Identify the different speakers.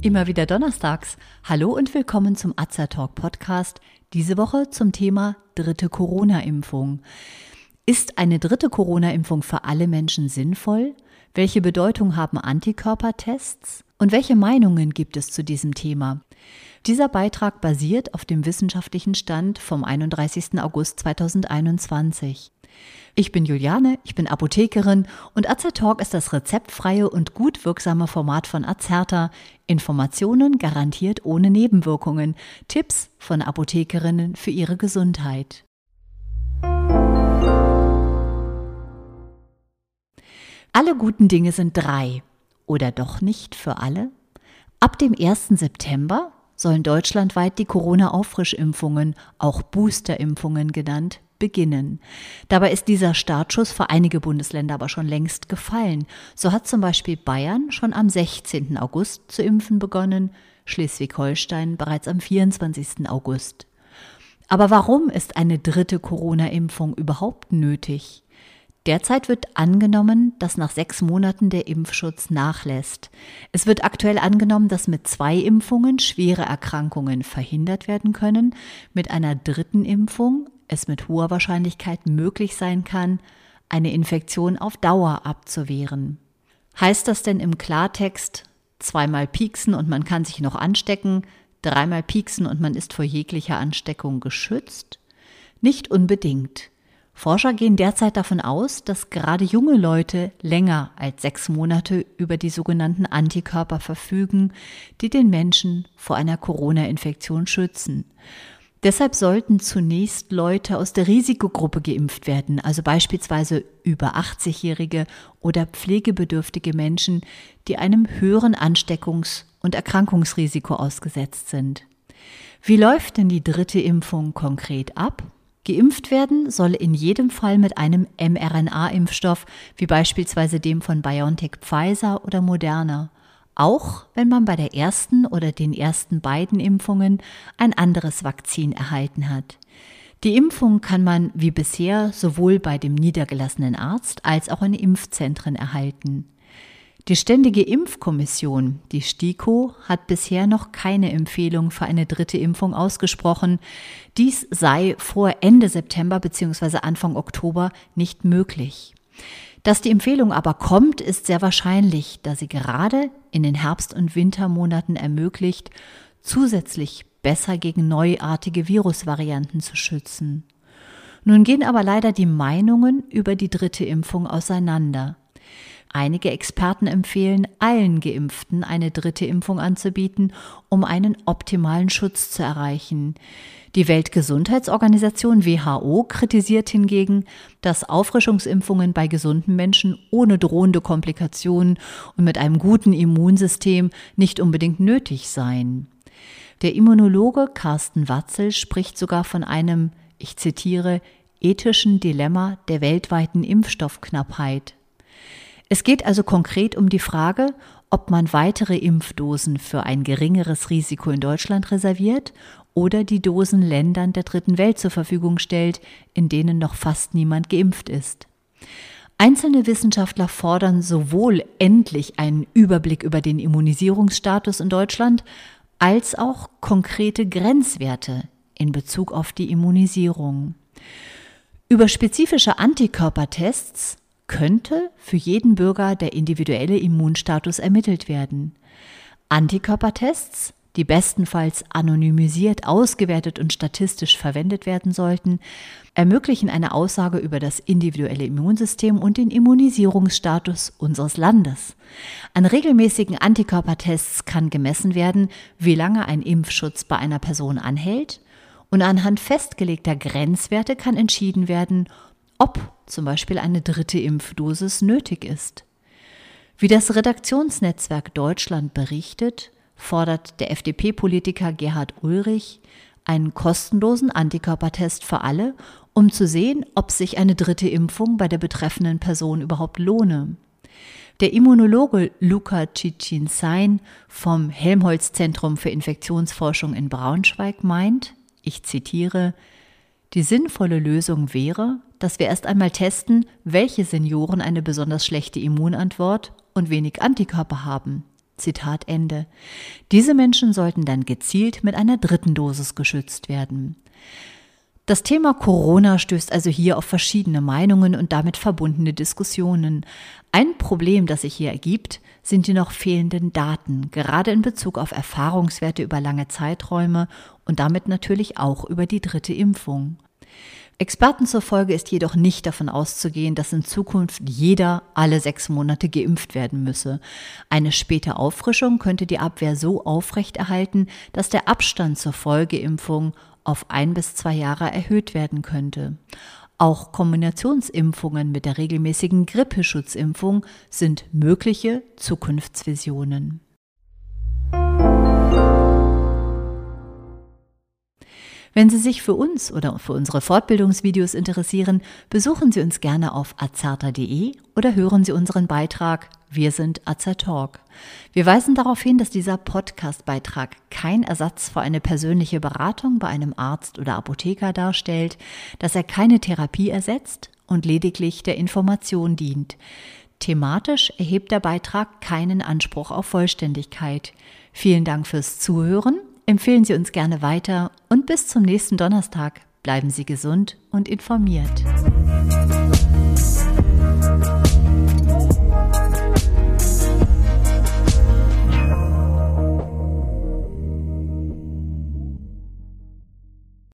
Speaker 1: Immer wieder donnerstags. Hallo und willkommen zum Talk Podcast. Diese Woche zum Thema dritte Corona-Impfung. Ist eine dritte Corona-Impfung für alle Menschen sinnvoll? Welche Bedeutung haben Antikörpertests? Und welche Meinungen gibt es zu diesem Thema? Dieser Beitrag basiert auf dem wissenschaftlichen Stand vom 31. August 2021. Ich bin Juliane, ich bin Apothekerin und Azertalk ist das rezeptfreie und gut wirksame Format von Azerta. Informationen garantiert ohne Nebenwirkungen. Tipps von Apothekerinnen für ihre Gesundheit. Alle guten Dinge sind drei. Oder doch nicht für alle? Ab dem 1. September sollen deutschlandweit die Corona-Auffrischimpfungen, auch Boosterimpfungen genannt, beginnen. Dabei ist dieser Startschuss für einige Bundesländer aber schon längst gefallen. So hat zum Beispiel Bayern schon am 16. August zu impfen begonnen, Schleswig-Holstein bereits am 24. August. Aber warum ist eine dritte Corona-Impfung überhaupt nötig? Derzeit wird angenommen, dass nach sechs Monaten der Impfschutz nachlässt. Es wird aktuell angenommen, dass mit zwei Impfungen schwere Erkrankungen verhindert werden können, mit einer dritten Impfung es mit hoher Wahrscheinlichkeit möglich sein kann, eine Infektion auf Dauer abzuwehren. Heißt das denn im Klartext, zweimal pieksen und man kann sich noch anstecken, dreimal pieksen und man ist vor jeglicher Ansteckung geschützt? Nicht unbedingt. Forscher gehen derzeit davon aus, dass gerade junge Leute länger als sechs Monate über die sogenannten Antikörper verfügen, die den Menschen vor einer Corona-Infektion schützen. Deshalb sollten zunächst Leute aus der Risikogruppe geimpft werden, also beispielsweise über 80-jährige oder pflegebedürftige Menschen, die einem höheren Ansteckungs- und Erkrankungsrisiko ausgesetzt sind. Wie läuft denn die dritte Impfung konkret ab? Geimpft werden soll in jedem Fall mit einem mRNA-Impfstoff, wie beispielsweise dem von BioNTech Pfizer oder Moderna auch wenn man bei der ersten oder den ersten beiden Impfungen ein anderes Vakzin erhalten hat. Die Impfung kann man wie bisher sowohl bei dem niedergelassenen Arzt als auch in Impfzentren erhalten. Die Ständige Impfkommission, die STIKO, hat bisher noch keine Empfehlung für eine dritte Impfung ausgesprochen. Dies sei vor Ende September bzw. Anfang Oktober nicht möglich. Dass die Empfehlung aber kommt, ist sehr wahrscheinlich, da sie gerade in den Herbst- und Wintermonaten ermöglicht, zusätzlich besser gegen neuartige Virusvarianten zu schützen. Nun gehen aber leider die Meinungen über die dritte Impfung auseinander. Einige Experten empfehlen, allen Geimpften eine dritte Impfung anzubieten, um einen optimalen Schutz zu erreichen. Die Weltgesundheitsorganisation WHO kritisiert hingegen, dass Auffrischungsimpfungen bei gesunden Menschen ohne drohende Komplikationen und mit einem guten Immunsystem nicht unbedingt nötig seien. Der Immunologe Carsten Watzel spricht sogar von einem, ich zitiere, ethischen Dilemma der weltweiten Impfstoffknappheit. Es geht also konkret um die Frage, ob man weitere Impfdosen für ein geringeres Risiko in Deutschland reserviert oder die Dosen Ländern der dritten Welt zur Verfügung stellt, in denen noch fast niemand geimpft ist. Einzelne Wissenschaftler fordern sowohl endlich einen Überblick über den Immunisierungsstatus in Deutschland als auch konkrete Grenzwerte in Bezug auf die Immunisierung. Über spezifische Antikörpertests könnte für jeden Bürger der individuelle Immunstatus ermittelt werden. Antikörpertests, die bestenfalls anonymisiert, ausgewertet und statistisch verwendet werden sollten, ermöglichen eine Aussage über das individuelle Immunsystem und den Immunisierungsstatus unseres Landes. An regelmäßigen Antikörpertests kann gemessen werden, wie lange ein Impfschutz bei einer Person anhält, und anhand festgelegter Grenzwerte kann entschieden werden, ob zum Beispiel eine dritte Impfdosis nötig ist. Wie das Redaktionsnetzwerk Deutschland berichtet, fordert der FDP-Politiker Gerhard Ulrich einen kostenlosen Antikörpertest für alle, um zu sehen, ob sich eine dritte Impfung bei der betreffenden Person überhaupt lohne. Der Immunologe Luca Cicin-Sein vom Helmholtz-Zentrum für Infektionsforschung in Braunschweig meint, ich zitiere, die sinnvolle Lösung wäre, dass wir erst einmal testen, welche Senioren eine besonders schlechte Immunantwort und wenig Antikörper haben. Zitat Ende. Diese Menschen sollten dann gezielt mit einer dritten Dosis geschützt werden. Das Thema Corona stößt also hier auf verschiedene Meinungen und damit verbundene Diskussionen. Ein Problem, das sich hier ergibt, sind die noch fehlenden Daten, gerade in Bezug auf Erfahrungswerte über lange Zeiträume und damit natürlich auch über die dritte Impfung. Experten zufolge ist jedoch nicht davon auszugehen, dass in Zukunft jeder alle sechs Monate geimpft werden müsse. Eine späte Auffrischung könnte die Abwehr so aufrechterhalten, dass der Abstand zur Folgeimpfung auf ein bis zwei Jahre erhöht werden könnte. Auch Kombinationsimpfungen mit der regelmäßigen Grippeschutzimpfung sind mögliche Zukunftsvisionen. Wenn Sie sich für uns oder für unsere Fortbildungsvideos interessieren, besuchen Sie uns gerne auf azerta.de oder hören Sie unseren Beitrag Wir sind Azertalk. Wir weisen darauf hin, dass dieser Podcast-Beitrag kein Ersatz für eine persönliche Beratung bei einem Arzt oder Apotheker darstellt, dass er keine Therapie ersetzt und lediglich der Information dient. Thematisch erhebt der Beitrag keinen Anspruch auf Vollständigkeit. Vielen Dank fürs Zuhören Empfehlen Sie uns gerne weiter und bis zum nächsten Donnerstag. Bleiben Sie gesund und informiert.